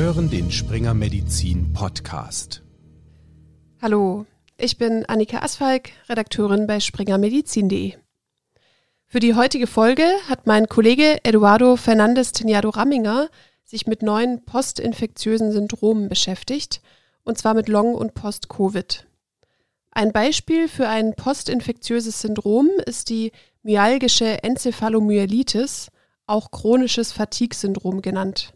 hören den Springer Medizin Podcast. Hallo, ich bin Annika Asfalk, Redakteurin bei springermedizin.de. Für die heutige Folge hat mein Kollege Eduardo Fernandes Teniado Ramminger sich mit neuen postinfektiösen Syndromen beschäftigt, und zwar mit Long- und Post-Covid. Ein Beispiel für ein postinfektiöses Syndrom ist die myalgische Enzephalomyelitis, auch chronisches Fatigue-Syndrom genannt.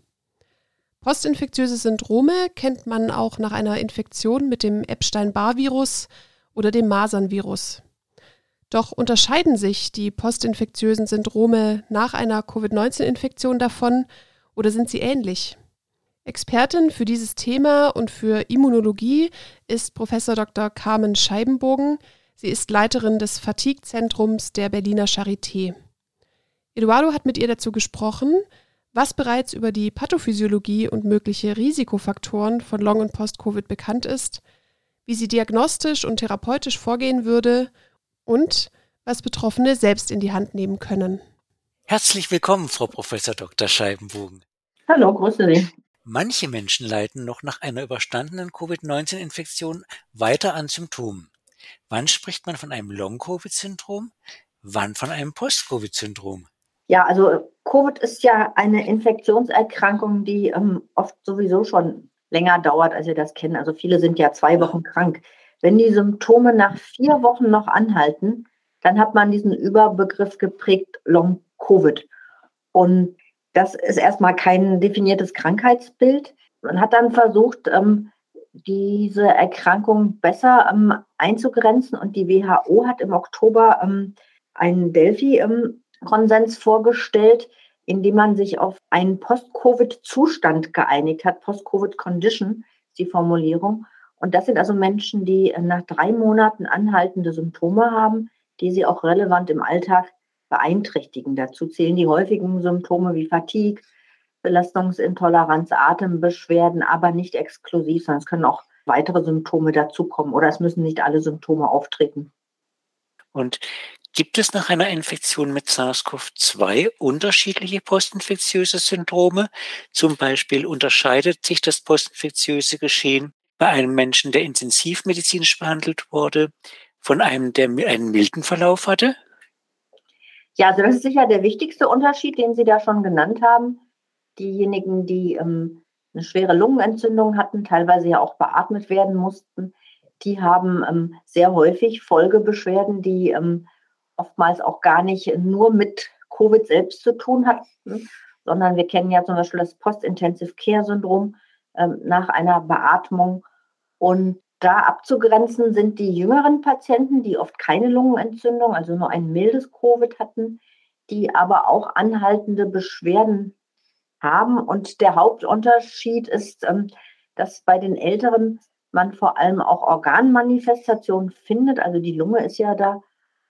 Postinfektiöse Syndrome kennt man auch nach einer Infektion mit dem Epstein-Barr-Virus oder dem Masern-Virus. Doch unterscheiden sich die postinfektiösen Syndrome nach einer Covid-19-Infektion davon oder sind sie ähnlich? Expertin für dieses Thema und für Immunologie ist Professor Dr. Carmen Scheibenbogen. Sie ist Leiterin des Fatigue-Zentrums der Berliner Charité. Eduardo hat mit ihr dazu gesprochen, was bereits über die Pathophysiologie und mögliche Risikofaktoren von Long- und Post-Covid bekannt ist, wie sie diagnostisch und therapeutisch vorgehen würde und was Betroffene selbst in die Hand nehmen können. Herzlich willkommen, Frau Professor Dr. Scheibenbogen. Hallo, grüße Sie. Manche Menschen leiden noch nach einer überstandenen Covid-19-Infektion weiter an Symptomen. Wann spricht man von einem Long-Covid-Syndrom? Wann von einem Post-Covid-Syndrom? Ja, also Covid ist ja eine Infektionserkrankung, die ähm, oft sowieso schon länger dauert, als wir das kennen. Also viele sind ja zwei Wochen krank. Wenn die Symptome nach vier Wochen noch anhalten, dann hat man diesen Überbegriff geprägt Long Covid. Und das ist erstmal kein definiertes Krankheitsbild. Man hat dann versucht, ähm, diese Erkrankung besser ähm, einzugrenzen und die WHO hat im Oktober ähm, Delphi-Konsens vorgestellt, indem man sich auf einen Post-Covid-Zustand geeinigt hat. Post-Covid-Condition ist die Formulierung. Und das sind also Menschen, die nach drei Monaten anhaltende Symptome haben, die sie auch relevant im Alltag beeinträchtigen. Dazu zählen die häufigen Symptome wie Fatigue, Belastungsintoleranz, Atembeschwerden, aber nicht exklusiv, sondern es können auch weitere Symptome dazukommen oder es müssen nicht alle Symptome auftreten. Und gibt es nach einer Infektion mit SARS-CoV-2 unterschiedliche postinfektiöse Syndrome? Zum Beispiel unterscheidet sich das postinfektiöse Geschehen bei einem Menschen, der intensivmedizinisch behandelt wurde, von einem, der einen milden Verlauf hatte? Ja, also das ist sicher der wichtigste Unterschied, den Sie da schon genannt haben. Diejenigen, die ähm, eine schwere Lungenentzündung hatten, teilweise ja auch beatmet werden mussten, die haben ähm, sehr häufig Folgebeschwerden, die ähm, oftmals auch gar nicht nur mit Covid selbst zu tun hatten, sondern wir kennen ja zum Beispiel das Post-Intensive Care Syndrom ähm, nach einer Beatmung. Und da abzugrenzen sind die jüngeren Patienten, die oft keine Lungenentzündung, also nur ein mildes Covid hatten, die aber auch anhaltende Beschwerden haben. Und der Hauptunterschied ist, ähm, dass bei den Älteren man vor allem auch Organmanifestationen findet. Also die Lunge ist ja da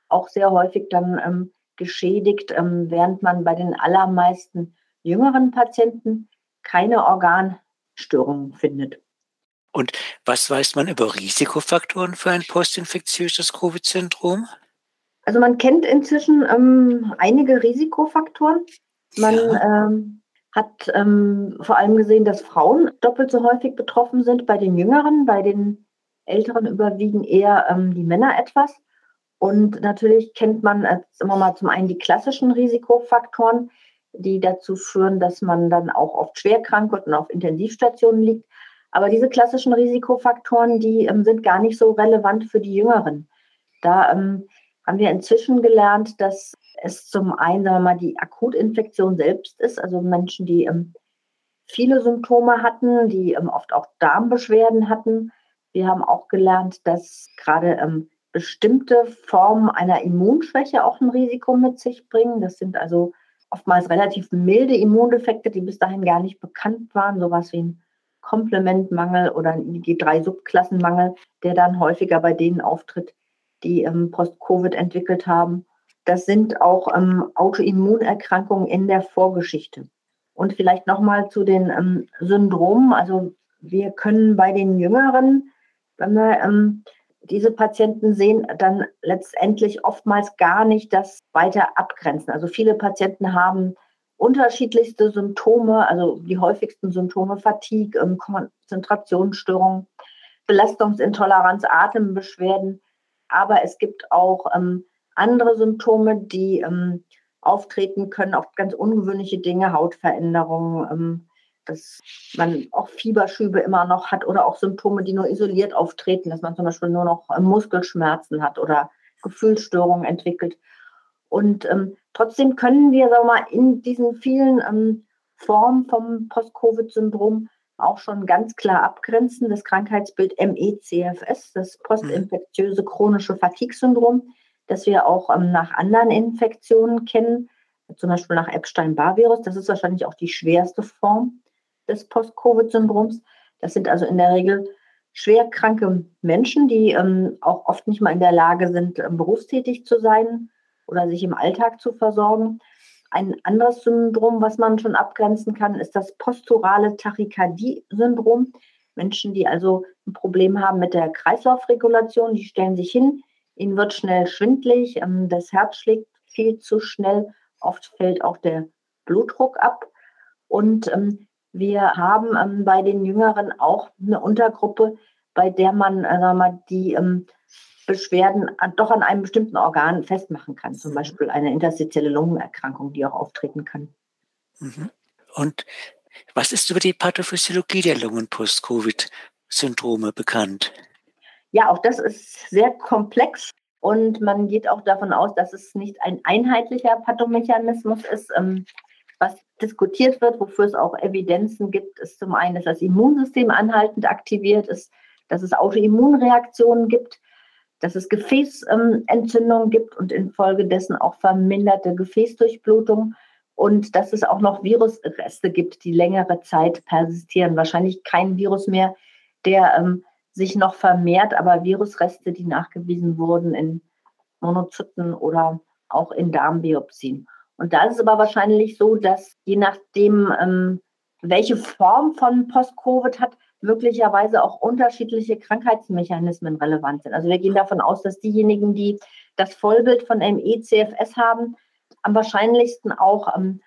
auch sehr häufig dann ähm, geschädigt, ähm, während man bei den allermeisten jüngeren Patienten keine Organstörungen findet. Und was weiß man über Risikofaktoren für ein postinfektiöses Covid-Syndrom? Also man kennt inzwischen ähm, einige Risikofaktoren. Man ja. ähm, hat ähm, vor allem gesehen, dass Frauen doppelt so häufig betroffen sind bei den Jüngeren. Bei den Älteren überwiegen eher ähm, die Männer etwas. Und natürlich kennt man jetzt immer mal zum einen die klassischen Risikofaktoren, die dazu führen, dass man dann auch oft schwer krank wird und auf Intensivstationen liegt. Aber diese klassischen Risikofaktoren, die ähm, sind gar nicht so relevant für die Jüngeren. Da ähm, haben wir inzwischen gelernt, dass es zum einen, sagen wir mal, die Akutinfektion selbst ist, also Menschen, die ähm, viele Symptome hatten, die ähm, oft auch Darmbeschwerden hatten. Wir haben auch gelernt, dass gerade ähm, bestimmte Formen einer Immunschwäche auch ein Risiko mit sich bringen. Das sind also oftmals relativ milde Immundefekte, die bis dahin gar nicht bekannt waren, sowas wie ein Komplementmangel oder ein IG3-Subklassenmangel, der dann häufiger bei denen auftritt, die ähm, Post-Covid entwickelt haben. Das sind auch ähm, Autoimmunerkrankungen in der Vorgeschichte. Und vielleicht nochmal zu den ähm, Syndromen. Also wir können bei den Jüngeren, wenn wir ähm, diese Patienten sehen, dann letztendlich oftmals gar nicht das weiter abgrenzen. Also viele Patienten haben unterschiedlichste Symptome, also die häufigsten Symptome Fatigue, ähm, Konzentrationsstörungen, Belastungsintoleranz, Atembeschwerden. Aber es gibt auch ähm, andere Symptome, die ähm, auftreten können, auch ganz ungewöhnliche Dinge, Hautveränderungen, ähm, dass man auch Fieberschübe immer noch hat oder auch Symptome, die nur isoliert auftreten, dass man zum Beispiel nur noch äh, Muskelschmerzen hat oder Gefühlsstörungen entwickelt. Und ähm, trotzdem können wir, sagen wir mal, in diesen vielen ähm, Formen vom Post-Covid-Syndrom auch schon ganz klar abgrenzen. Das Krankheitsbild MECFS, das postinfektiöse chronische Fatigue-Syndrom, das wir auch ähm, nach anderen Infektionen kennen, zum Beispiel nach Epstein-Barr-Virus. Das ist wahrscheinlich auch die schwerste Form des Post-Covid-Syndroms. Das sind also in der Regel schwer kranke Menschen, die ähm, auch oft nicht mal in der Lage sind, ähm, berufstätig zu sein oder sich im Alltag zu versorgen. Ein anderes Syndrom, was man schon abgrenzen kann, ist das posturale Tachykardie-Syndrom. Menschen, die also ein Problem haben mit der Kreislaufregulation, die stellen sich hin, ihnen wird schnell schwindlig, ähm, das Herz schlägt viel zu schnell, oft fällt auch der Blutdruck ab. Und ähm, wir haben ähm, bei den Jüngeren auch eine Untergruppe, bei der man äh, mal, die ähm, Beschwerden an, doch an einem bestimmten Organ festmachen kann. Zum mhm. Beispiel eine interstitielle Lungenerkrankung, die auch auftreten kann. Mhm. Und was ist über die Pathophysiologie der Lungen-Post-Covid-Syndrome bekannt? Ja, auch das ist sehr komplex und man geht auch davon aus, dass es nicht ein einheitlicher Pathomechanismus ist. Ähm, was diskutiert wird, wofür es auch Evidenzen gibt, ist zum einen, dass das Immunsystem anhaltend aktiviert ist, dass es Autoimmunreaktionen gibt, dass es Gefäßentzündungen gibt und infolgedessen auch verminderte Gefäßdurchblutung und dass es auch noch Virusreste gibt, die längere Zeit persistieren. Wahrscheinlich kein Virus mehr, der ähm, sich noch vermehrt, aber Virusreste, die nachgewiesen wurden in Monozyten oder auch in Darmbiopsien. Und da ist es aber wahrscheinlich so, dass je nachdem, ähm, welche Form von Post-Covid hat, möglicherweise auch unterschiedliche Krankheitsmechanismen relevant sind. Also wir gehen davon aus, dass diejenigen, die das Vollbild von ME-CFS haben, am wahrscheinlichsten auch ähm,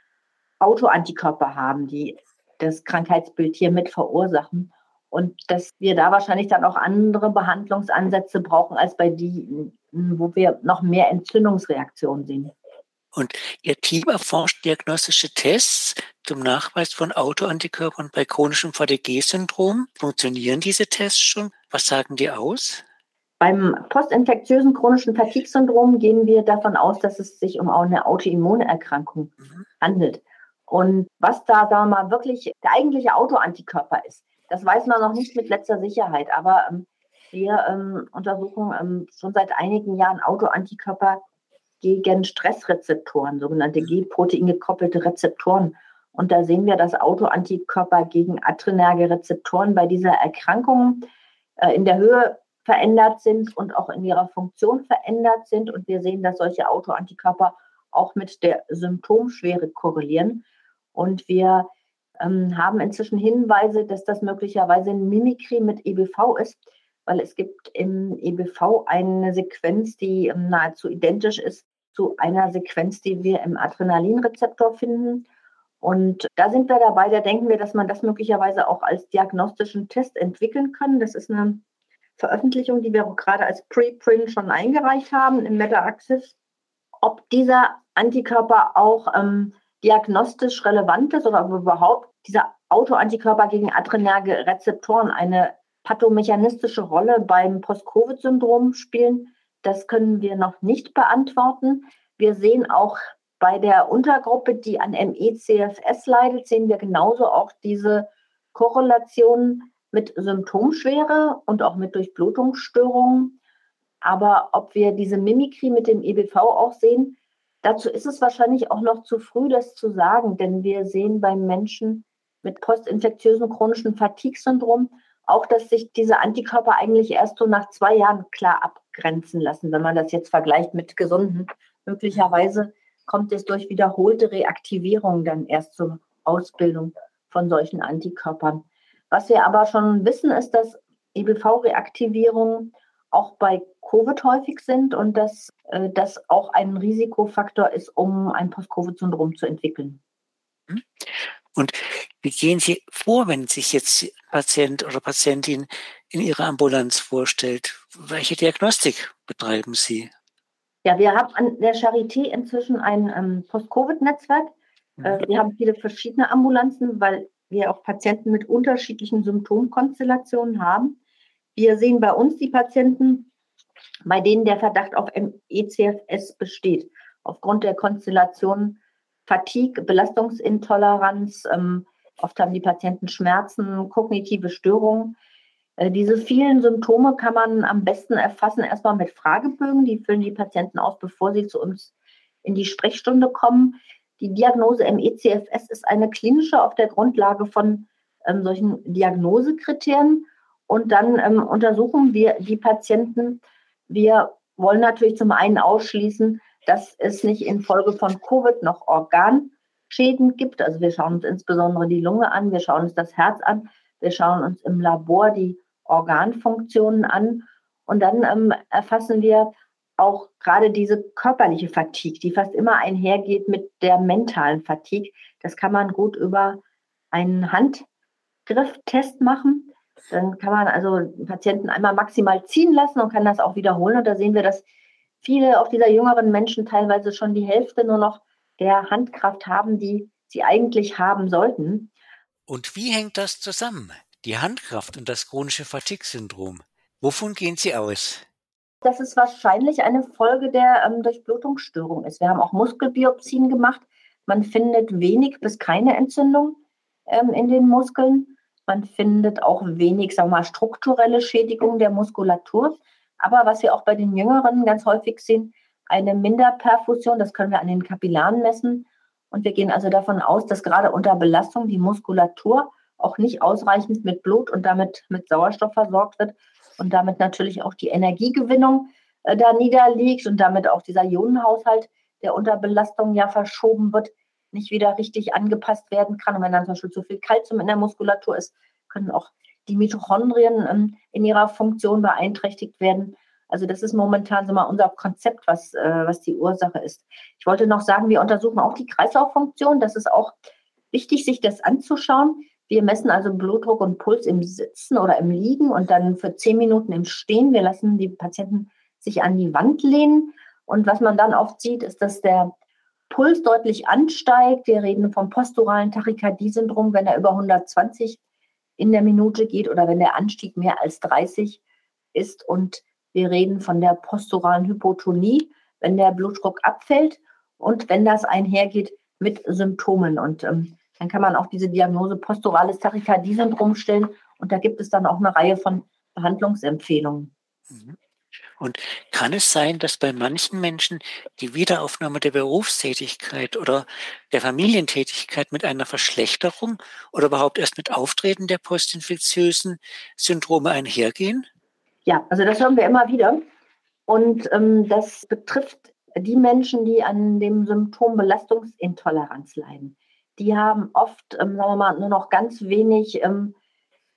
Autoantikörper haben, die das Krankheitsbild hier mit verursachen. Und dass wir da wahrscheinlich dann auch andere Behandlungsansätze brauchen als bei denen, wo wir noch mehr Entzündungsreaktionen sehen. Und Ihr Team erforscht diagnostische Tests zum Nachweis von Autoantikörpern bei chronischem VDG-Syndrom. Funktionieren diese Tests schon? Was sagen die aus? Beim postinfektiösen chronischen Fatigue-Syndrom gehen wir davon aus, dass es sich um eine Autoimmunerkrankung mhm. handelt. Und was da, sagen wir mal, wirklich der eigentliche Autoantikörper ist, das weiß man noch nicht mit letzter Sicherheit. Aber ähm, wir ähm, untersuchen ähm, schon seit einigen Jahren Autoantikörper gegen Stressrezeptoren, sogenannte G-Protein gekoppelte Rezeptoren. Und da sehen wir, dass Autoantikörper gegen adrenerge Rezeptoren bei dieser Erkrankung äh, in der Höhe verändert sind und auch in ihrer Funktion verändert sind. Und wir sehen, dass solche Autoantikörper auch mit der Symptomschwere korrelieren. Und wir ähm, haben inzwischen Hinweise, dass das möglicherweise ein Mimikry mit EBV ist, weil es gibt im EBV eine Sequenz, die ähm, nahezu identisch ist zu einer Sequenz, die wir im Adrenalinrezeptor finden. Und da sind wir dabei, da denken wir, dass man das möglicherweise auch als diagnostischen Test entwickeln kann. Das ist eine Veröffentlichung, die wir gerade als Preprint schon eingereicht haben im Meta-Axis. Ob dieser Antikörper auch ähm, diagnostisch relevant ist oder ob überhaupt dieser Autoantikörper gegen adrenerge Rezeptoren eine pathomechanistische Rolle beim Post-Covid-Syndrom spielen, das können wir noch nicht beantworten. Wir sehen auch bei der Untergruppe, die an ME-CFS leidet, sehen wir genauso auch diese Korrelation mit Symptomschwere und auch mit Durchblutungsstörungen. Aber ob wir diese Mimikrie mit dem EBV auch sehen, dazu ist es wahrscheinlich auch noch zu früh, das zu sagen, denn wir sehen beim Menschen mit postinfektiösem chronischen Fatigue-Syndrom auch, dass sich diese Antikörper eigentlich erst so nach zwei Jahren klar abgrenzen lassen, wenn man das jetzt vergleicht mit gesunden. Möglicherweise kommt es durch wiederholte Reaktivierung dann erst zur Ausbildung von solchen Antikörpern. Was wir aber schon wissen, ist, dass EBV-Reaktivierungen auch bei Covid häufig sind und dass äh, das auch ein Risikofaktor ist, um ein Post-Covid-Syndrom zu entwickeln. Hm? Und wie gehen Sie vor, wenn sich jetzt Patient oder Patientin in Ihrer Ambulanz vorstellt? Welche Diagnostik betreiben Sie? Ja, wir haben an der Charité inzwischen ein ähm, Post-Covid-Netzwerk. Äh, mhm. wir haben viele verschiedene Ambulanzen, weil wir auch Patienten mit unterschiedlichen Symptomkonstellationen haben. Wir sehen bei uns die Patienten, bei denen der Verdacht auf ECFS besteht, aufgrund der Konstellation Fatigue, Belastungsintoleranz. Ähm, oft haben die Patienten Schmerzen, kognitive Störungen. Äh, diese vielen Symptome kann man am besten erfassen erstmal mit Fragebögen. Die füllen die Patienten aus, bevor sie zu uns in die Sprechstunde kommen. Die Diagnose MECFS ist eine klinische auf der Grundlage von ähm, solchen Diagnosekriterien. Und dann ähm, untersuchen wir die Patienten. Wir wollen natürlich zum einen ausschließen, dass es nicht infolge von Covid noch Organschäden gibt. Also wir schauen uns insbesondere die Lunge an, wir schauen uns das Herz an, wir schauen uns im Labor die Organfunktionen an und dann ähm, erfassen wir auch gerade diese körperliche Fatigue, die fast immer einhergeht mit der mentalen Fatigue. Das kann man gut über einen Handgrifftest machen. Dann kann man also den Patienten einmal maximal ziehen lassen und kann das auch wiederholen. Und da sehen wir, dass viele auch dieser jüngeren Menschen teilweise schon die Hälfte nur noch der Handkraft haben, die sie eigentlich haben sollten. Und wie hängt das zusammen? Die Handkraft und das chronische Fatigue-Syndrom. Wovon gehen Sie aus? Dass es wahrscheinlich eine Folge der ähm, Durchblutungsstörung ist. Wir haben auch Muskelbiopsien gemacht. Man findet wenig bis keine Entzündung ähm, in den Muskeln. Man findet auch wenig, sagen wir mal, strukturelle Schädigung der Muskulatur. Aber was wir auch bei den Jüngeren ganz häufig sehen, eine Minderperfusion, das können wir an den Kapillaren messen. Und wir gehen also davon aus, dass gerade unter Belastung die Muskulatur auch nicht ausreichend mit Blut und damit mit Sauerstoff versorgt wird und damit natürlich auch die Energiegewinnung äh, da niederliegt und damit auch dieser Ionenhaushalt, der unter Belastung ja verschoben wird, nicht wieder richtig angepasst werden kann. Und wenn dann zum Beispiel zu viel Kalzium in der Muskulatur ist, können auch die Mitochondrien ähm, in ihrer Funktion beeinträchtigt werden. Also das ist momentan so mal unser Konzept, was, äh, was die Ursache ist. Ich wollte noch sagen, wir untersuchen auch die Kreislauffunktion. Das ist auch wichtig, sich das anzuschauen. Wir messen also Blutdruck und Puls im Sitzen oder im Liegen und dann für zehn Minuten im Stehen. Wir lassen die Patienten sich an die Wand lehnen. Und was man dann oft sieht, ist, dass der Puls deutlich ansteigt. Wir reden vom posturalen Tachykardie-Syndrom, wenn er über 120 in der Minute geht oder wenn der Anstieg mehr als 30 ist. Und wir reden von der posturalen Hypotonie, wenn der Blutdruck abfällt und wenn das einhergeht mit Symptomen. Und ähm, dann kann man auch diese Diagnose posturales Tachykardie-Syndrom stellen. Und da gibt es dann auch eine Reihe von Behandlungsempfehlungen. Mhm. Und kann es sein, dass bei manchen Menschen die Wiederaufnahme der Berufstätigkeit oder der Familientätigkeit mit einer Verschlechterung oder überhaupt erst mit Auftreten der postinfektiösen Syndrome einhergehen? Ja, also das hören wir immer wieder. Und ähm, das betrifft die Menschen, die an dem Symptom Belastungsintoleranz leiden. Die haben oft, ähm, sagen wir mal, nur noch ganz wenig ähm,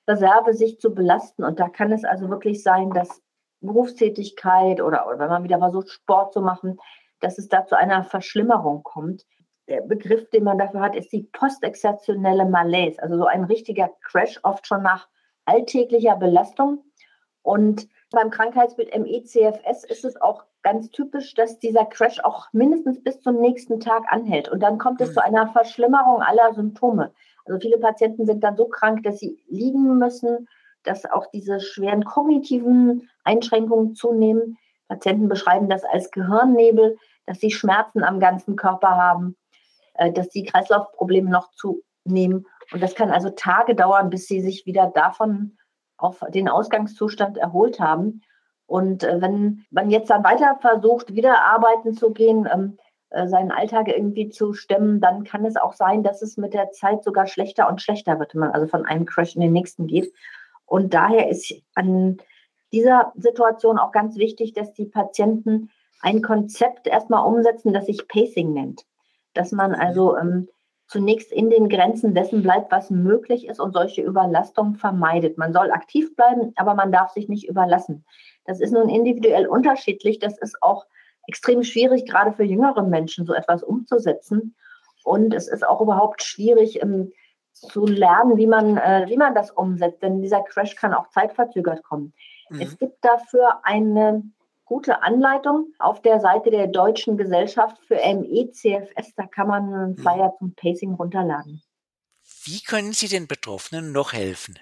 Reserve, sich zu belasten. Und da kann es also wirklich sein, dass Berufstätigkeit oder, oder wenn man wieder versucht, Sport zu machen, dass es da zu einer Verschlimmerung kommt. Der Begriff, den man dafür hat, ist die postexertionelle Malaise, also so ein richtiger Crash, oft schon nach alltäglicher Belastung. Und beim Krankheitsbild MECFS ist es auch ganz typisch, dass dieser Crash auch mindestens bis zum nächsten Tag anhält. Und dann kommt es mhm. zu einer Verschlimmerung aller Symptome. Also viele Patienten sind dann so krank, dass sie liegen müssen, dass auch diese schweren kognitiven Einschränkungen zunehmen. Patienten beschreiben das als Gehirnnebel, dass sie Schmerzen am ganzen Körper haben, äh, dass die Kreislaufprobleme noch zunehmen. Und das kann also Tage dauern, bis sie sich wieder davon auf den Ausgangszustand erholt haben. Und äh, wenn man jetzt dann weiter versucht, wieder arbeiten zu gehen, ähm, äh, seinen Alltag irgendwie zu stemmen, dann kann es auch sein, dass es mit der Zeit sogar schlechter und schlechter wird, wenn man also von einem Crash in den nächsten geht. Und daher ist an dieser Situation auch ganz wichtig, dass die Patienten ein Konzept erstmal umsetzen, das sich Pacing nennt. Dass man also ähm, zunächst in den Grenzen dessen bleibt, was möglich ist und solche Überlastungen vermeidet. Man soll aktiv bleiben, aber man darf sich nicht überlassen. Das ist nun individuell unterschiedlich. Das ist auch extrem schwierig, gerade für jüngere Menschen so etwas umzusetzen. Und es ist auch überhaupt schwierig ähm, zu lernen, wie man, äh, wie man das umsetzt, denn dieser Crash kann auch zeitverzögert kommen. Mhm. Es gibt dafür eine gute Anleitung auf der Seite der Deutschen Gesellschaft für MECFS. Da kann man einen mhm. Flyer zum Pacing runterladen. Wie können Sie den Betroffenen noch helfen?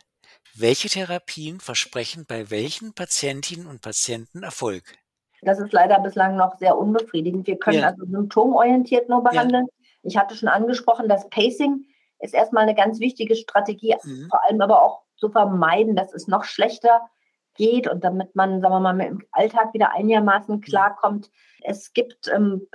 Welche Therapien versprechen bei welchen Patientinnen und Patienten Erfolg? Das ist leider bislang noch sehr unbefriedigend. Wir können ja. also symptomorientiert nur behandeln. Ja. Ich hatte schon angesprochen, das Pacing ist erstmal eine ganz wichtige Strategie, mhm. vor allem aber auch zu vermeiden, dass es noch schlechter geht und damit man, sagen wir mal, im Alltag wieder einigermaßen mhm. klarkommt. Es gibt ähm,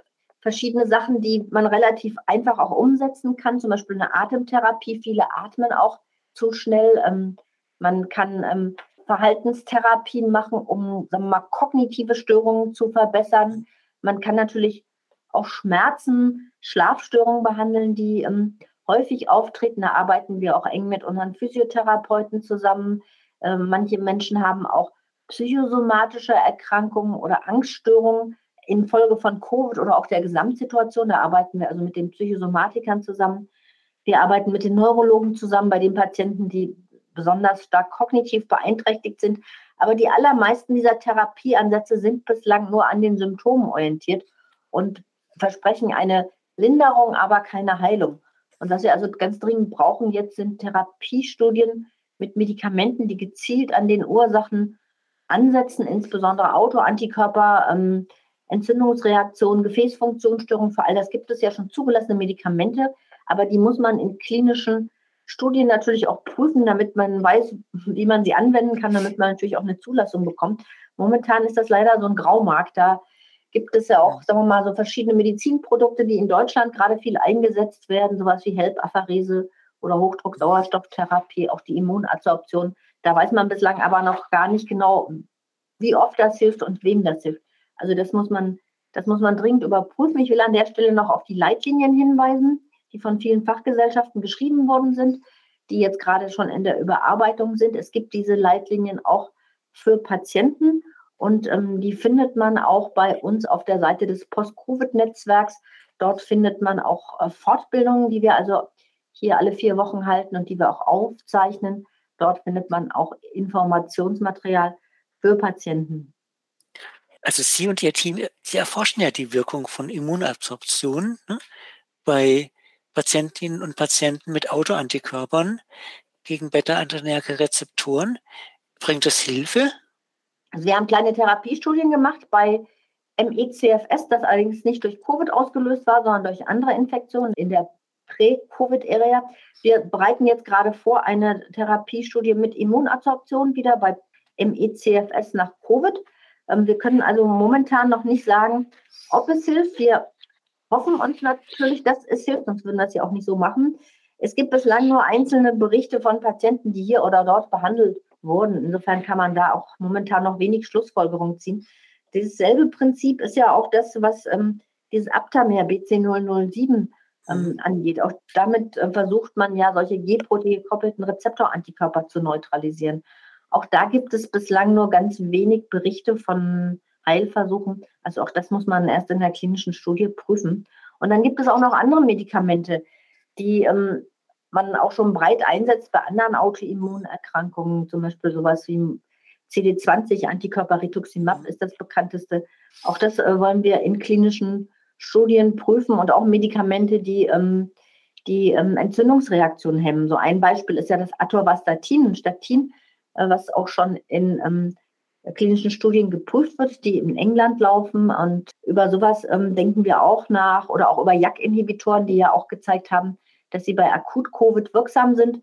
verschiedene Sachen, die man relativ einfach auch umsetzen kann, zum Beispiel eine Atemtherapie. Viele atmen auch zu schnell. Ähm, man kann ähm, Verhaltenstherapien machen, um sagen wir mal, kognitive Störungen zu verbessern. Man kann natürlich auch Schmerzen, Schlafstörungen behandeln, die ähm, häufig auftreten. Da arbeiten wir auch eng mit unseren Physiotherapeuten zusammen. Ähm, manche Menschen haben auch psychosomatische Erkrankungen oder Angststörungen infolge von Covid oder auch der Gesamtsituation. Da arbeiten wir also mit den Psychosomatikern zusammen. Wir arbeiten mit den Neurologen zusammen bei den Patienten, die besonders stark kognitiv beeinträchtigt sind. Aber die allermeisten dieser Therapieansätze sind bislang nur an den Symptomen orientiert und versprechen eine Linderung, aber keine Heilung. Und was wir also ganz dringend brauchen jetzt sind Therapiestudien mit Medikamenten, die gezielt an den Ursachen ansetzen, insbesondere Autoantikörper, ähm, Entzündungsreaktionen, Gefäßfunktionsstörungen, für all das gibt es ja schon zugelassene Medikamente, aber die muss man in klinischen Studien natürlich auch prüfen, damit man weiß, wie man sie anwenden kann, damit man natürlich auch eine Zulassung bekommt. Momentan ist das leider so ein Graumarkt. Da gibt es ja auch, sagen wir mal, so verschiedene Medizinprodukte, die in Deutschland gerade viel eingesetzt werden, sowas wie HELP-Apharese oder Hochdruck-Sauerstofftherapie, auch die Immunabsorption. Da weiß man bislang aber noch gar nicht genau, wie oft das hilft und wem das hilft. Also das muss man, das muss man dringend überprüfen. Ich will an der Stelle noch auf die Leitlinien hinweisen, die von vielen Fachgesellschaften geschrieben worden sind, die jetzt gerade schon in der Überarbeitung sind. Es gibt diese Leitlinien auch für Patienten und ähm, die findet man auch bei uns auf der Seite des Post-Covid-Netzwerks. Dort findet man auch äh, Fortbildungen, die wir also hier alle vier Wochen halten und die wir auch aufzeichnen. Dort findet man auch Informationsmaterial für Patienten. Also Sie und Ihr Team, Sie erforschen ja die Wirkung von Immunabsorption ne, bei Patientinnen und Patienten mit Autoantikörpern gegen Beta-Adrenerge-Rezeptoren. Bringt das Hilfe? Also wir haben kleine Therapiestudien gemacht bei MECFS, das allerdings nicht durch Covid ausgelöst war, sondern durch andere Infektionen in der Prä-Covid-Ära. Wir bereiten jetzt gerade vor eine Therapiestudie mit Immunabsorption wieder bei MECFS nach Covid. Ähm, wir können also momentan noch nicht sagen, ob es hilft. Wir hoffen uns natürlich, dass es hilft, sonst würden wir das ja auch nicht so machen. Es gibt bislang nur einzelne Berichte von Patienten, die hier oder dort behandelt wurden. Insofern kann man da auch momentan noch wenig Schlussfolgerung ziehen. Dieses selbe Prinzip ist ja auch das, was ähm, dieses Aptamer BC007 ähm, mhm. angeht. Auch damit äh, versucht man ja, solche G-Protein-gekoppelten Rezeptorantikörper zu neutralisieren. Auch da gibt es bislang nur ganz wenig Berichte von Heilversuchen. Also auch das muss man erst in der klinischen Studie prüfen. Und dann gibt es auch noch andere Medikamente, die ähm, man auch schon breit einsetzt bei anderen Autoimmunerkrankungen, zum Beispiel sowas wie CD20, Antikörper Rituximab ist das bekannteste. Auch das äh, wollen wir in klinischen Studien prüfen und auch Medikamente, die ähm, die ähm, Entzündungsreaktion hemmen. So ein Beispiel ist ja das Atorvastatin, ein Statin, äh, was auch schon in ähm, klinischen Studien geprüft wird, die in England laufen. Und über sowas ähm, denken wir auch nach oder auch über JAK-Inhibitoren, die ja auch gezeigt haben, dass sie bei Akut-Covid wirksam sind.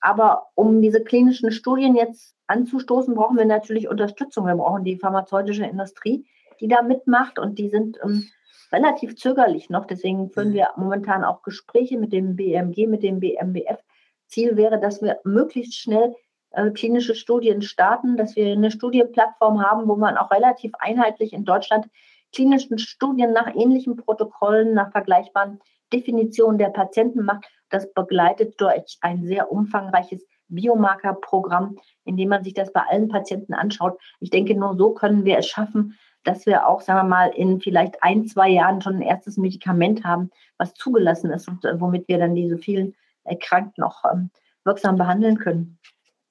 Aber um diese klinischen Studien jetzt anzustoßen, brauchen wir natürlich Unterstützung. Wir brauchen die pharmazeutische Industrie, die da mitmacht und die sind ähm, relativ zögerlich noch. Deswegen führen mhm. wir momentan auch Gespräche mit dem BMG, mit dem BMBF. Ziel wäre, dass wir möglichst schnell äh, klinische Studien starten, dass wir eine Studienplattform haben, wo man auch relativ einheitlich in Deutschland klinischen Studien nach ähnlichen Protokollen, nach vergleichbaren Definitionen der Patienten macht. Das begleitet durch ein sehr umfangreiches Biomarkerprogramm, in dem man sich das bei allen Patienten anschaut. Ich denke, nur so können wir es schaffen, dass wir auch, sagen wir mal, in vielleicht ein, zwei Jahren schon ein erstes Medikament haben, was zugelassen ist und äh, womit wir dann diese vielen Erkrankten auch ähm, wirksam behandeln können.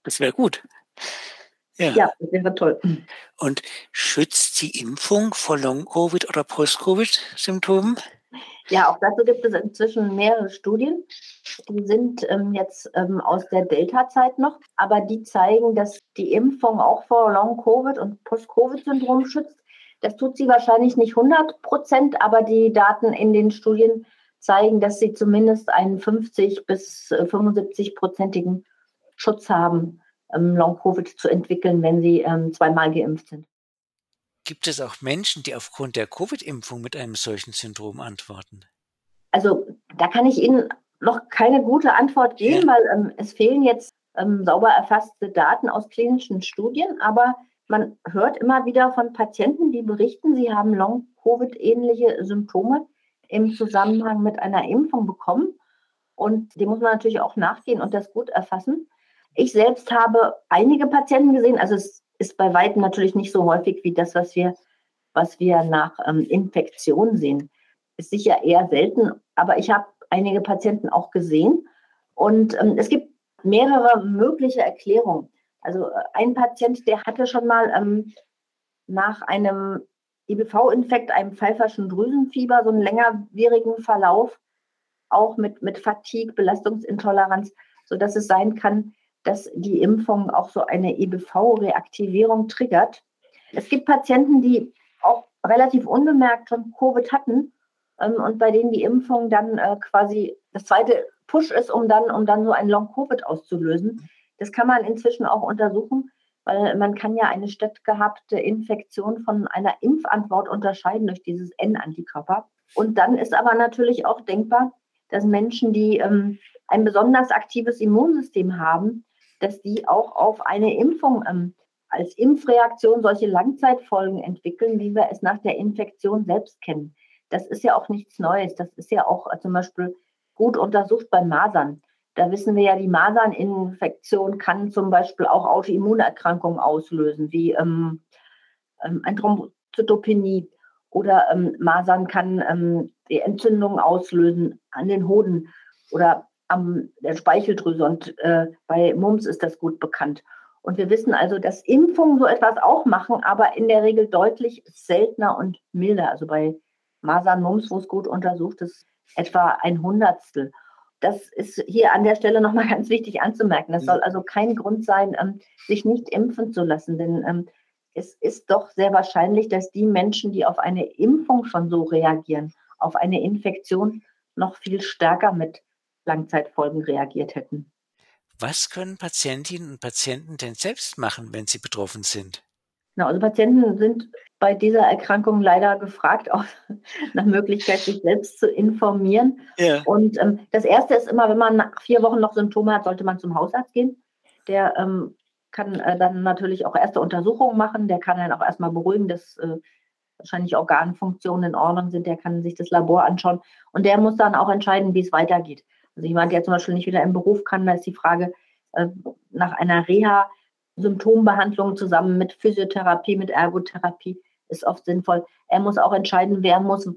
Das wäre gut. Ja. ja, das wäre toll. Und schützt die Impfung vor Long-Covid oder Post-Covid-Symptomen? Ja, auch dazu gibt es inzwischen mehrere Studien. Die sind ähm, jetzt ähm, aus der Delta-Zeit noch, aber die zeigen, dass die Impfung auch vor Long-Covid und Post-Covid-Syndrom schützt. Das tut sie wahrscheinlich nicht 100 Prozent, aber die Daten in den Studien zeigen, dass sie zumindest einen 50 bis 75-prozentigen Schutz haben, ähm, Long-Covid zu entwickeln, wenn sie ähm, zweimal geimpft sind. Gibt es auch Menschen, die aufgrund der Covid-Impfung mit einem solchen Syndrom antworten? Also da kann ich Ihnen noch keine gute Antwort geben, ja. weil ähm, es fehlen jetzt ähm, sauber erfasste Daten aus klinischen Studien, aber man hört immer wieder von Patienten, die berichten, sie haben Long-Covid-ähnliche Symptome im Zusammenhang mit einer Impfung bekommen. Und dem muss man natürlich auch nachgehen und das gut erfassen. Ich selbst habe einige Patienten gesehen, also es ist bei weitem natürlich nicht so häufig wie das, was wir, was wir nach ähm, Infektion sehen. Ist sicher eher selten, aber ich habe einige Patienten auch gesehen. Und ähm, es gibt mehrere mögliche Erklärungen. Also äh, ein Patient, der hatte schon mal ähm, nach einem IBV-Infekt, einem pfeiferschen Drüsenfieber, so einen längerwierigen Verlauf, auch mit, mit Fatigue, Belastungsintoleranz, sodass es sein kann, dass die Impfung auch so eine EBV-Reaktivierung triggert. Es gibt Patienten, die auch relativ unbemerkt schon Covid hatten ähm, und bei denen die Impfung dann äh, quasi das zweite Push ist, um dann, um dann so ein Long-Covid auszulösen. Das kann man inzwischen auch untersuchen, weil man kann ja eine stattgehabte Infektion von einer Impfantwort unterscheiden durch dieses N-Antikörper. Und dann ist aber natürlich auch denkbar, dass Menschen, die ähm, ein besonders aktives Immunsystem haben, dass die auch auf eine Impfung ähm, als Impfreaktion solche Langzeitfolgen entwickeln, wie wir es nach der Infektion selbst kennen. Das ist ja auch nichts Neues. Das ist ja auch zum Beispiel gut untersucht bei Masern. Da wissen wir ja, die Maserninfektion kann zum Beispiel auch Autoimmunerkrankungen auslösen, wie ähm, ähm, ein Thrombozytopenie oder ähm, Masern kann ähm, die Entzündung auslösen an den Hoden oder am der Speicheldrüse und äh, bei Mumps ist das gut bekannt. Und wir wissen also, dass Impfungen so etwas auch machen, aber in der Regel deutlich seltener und milder. Also bei Masern, Mumps, wo es gut untersucht ist, etwa ein Hundertstel das ist hier an der Stelle nochmal ganz wichtig anzumerken. Das soll also kein Grund sein, ähm, sich nicht impfen zu lassen, denn ähm, es ist doch sehr wahrscheinlich, dass die Menschen, die auf eine Impfung schon so reagieren, auf eine Infektion noch viel stärker mit Langzeitfolgen reagiert hätten. Was können Patientinnen und Patienten denn selbst machen, wenn sie betroffen sind? Genau, also Patienten sind bei dieser Erkrankung leider gefragt, auch nach Möglichkeit, sich selbst zu informieren. Ja. Und ähm, das Erste ist immer, wenn man nach vier Wochen noch Symptome hat, sollte man zum Hausarzt gehen. Der ähm, kann äh, dann natürlich auch erste Untersuchungen machen. Der kann dann auch erstmal beruhigen, dass äh, wahrscheinlich Organfunktionen in Ordnung sind. Der kann sich das Labor anschauen. Und der muss dann auch entscheiden, wie es weitergeht. Also jemand, der zum Beispiel nicht wieder im Beruf kann, da ist die Frage äh, nach einer Reha, Symptombehandlung zusammen mit Physiotherapie, mit Ergotherapie ist oft sinnvoll. Er muss auch entscheiden, wer muss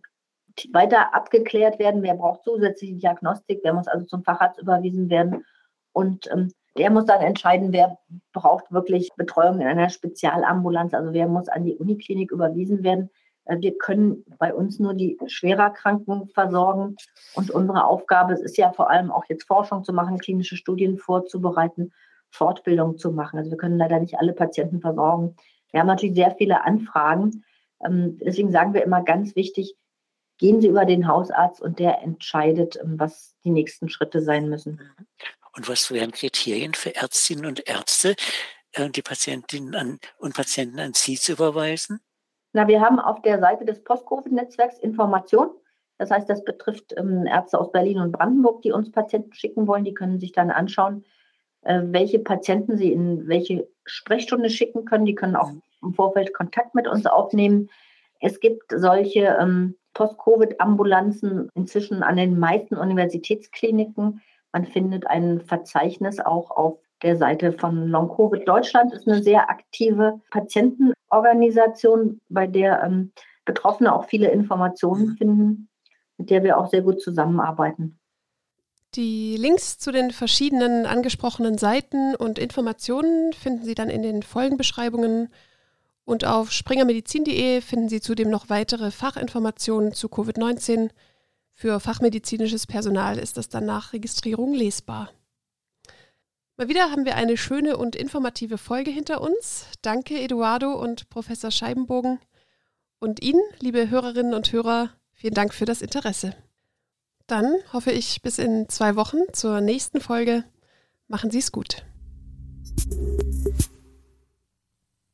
weiter abgeklärt werden, wer braucht zusätzliche Diagnostik, wer muss also zum Facharzt überwiesen werden. Und ähm, der muss dann entscheiden, wer braucht wirklich Betreuung in einer Spezialambulanz, also wer muss an die Uniklinik überwiesen werden. Äh, wir können bei uns nur die Schwererkranken versorgen. Und unsere Aufgabe ist ja vor allem auch jetzt Forschung zu machen, klinische Studien vorzubereiten, Fortbildung zu machen. Also wir können leider nicht alle Patienten versorgen. Wir haben natürlich sehr viele Anfragen. Ähm, deswegen sagen wir immer ganz wichtig, gehen Sie über den Hausarzt und der entscheidet, ähm, was die nächsten Schritte sein müssen. Und was wären Kriterien für Ärztinnen und Ärzte, äh, die Patientinnen und Patienten an Sie zu überweisen? Na, wir haben auf der Seite des Post-Covid-Netzwerks Informationen. Das heißt, das betrifft ähm, Ärzte aus Berlin und Brandenburg, die uns Patienten schicken wollen. Die können sich dann anschauen, welche Patienten sie in welche Sprechstunde schicken können. Die können auch mhm. im Vorfeld Kontakt mit uns aufnehmen. Es gibt solche ähm, Post-Covid-Ambulanzen inzwischen an den meisten Universitätskliniken. Man findet ein Verzeichnis auch auf der Seite von Long Covid Deutschland ist eine sehr aktive Patientenorganisation, bei der ähm, Betroffene auch viele Informationen finden, mit der wir auch sehr gut zusammenarbeiten. Die Links zu den verschiedenen angesprochenen Seiten und Informationen finden Sie dann in den Folgenbeschreibungen. Und auf springermedizin.de finden Sie zudem noch weitere Fachinformationen zu Covid-19. Für fachmedizinisches Personal ist das dann nach Registrierung lesbar. Mal wieder haben wir eine schöne und informative Folge hinter uns. Danke, Eduardo und Professor Scheibenbogen. Und Ihnen, liebe Hörerinnen und Hörer, vielen Dank für das Interesse. Dann hoffe ich bis in zwei Wochen zur nächsten Folge. Machen Sie es gut.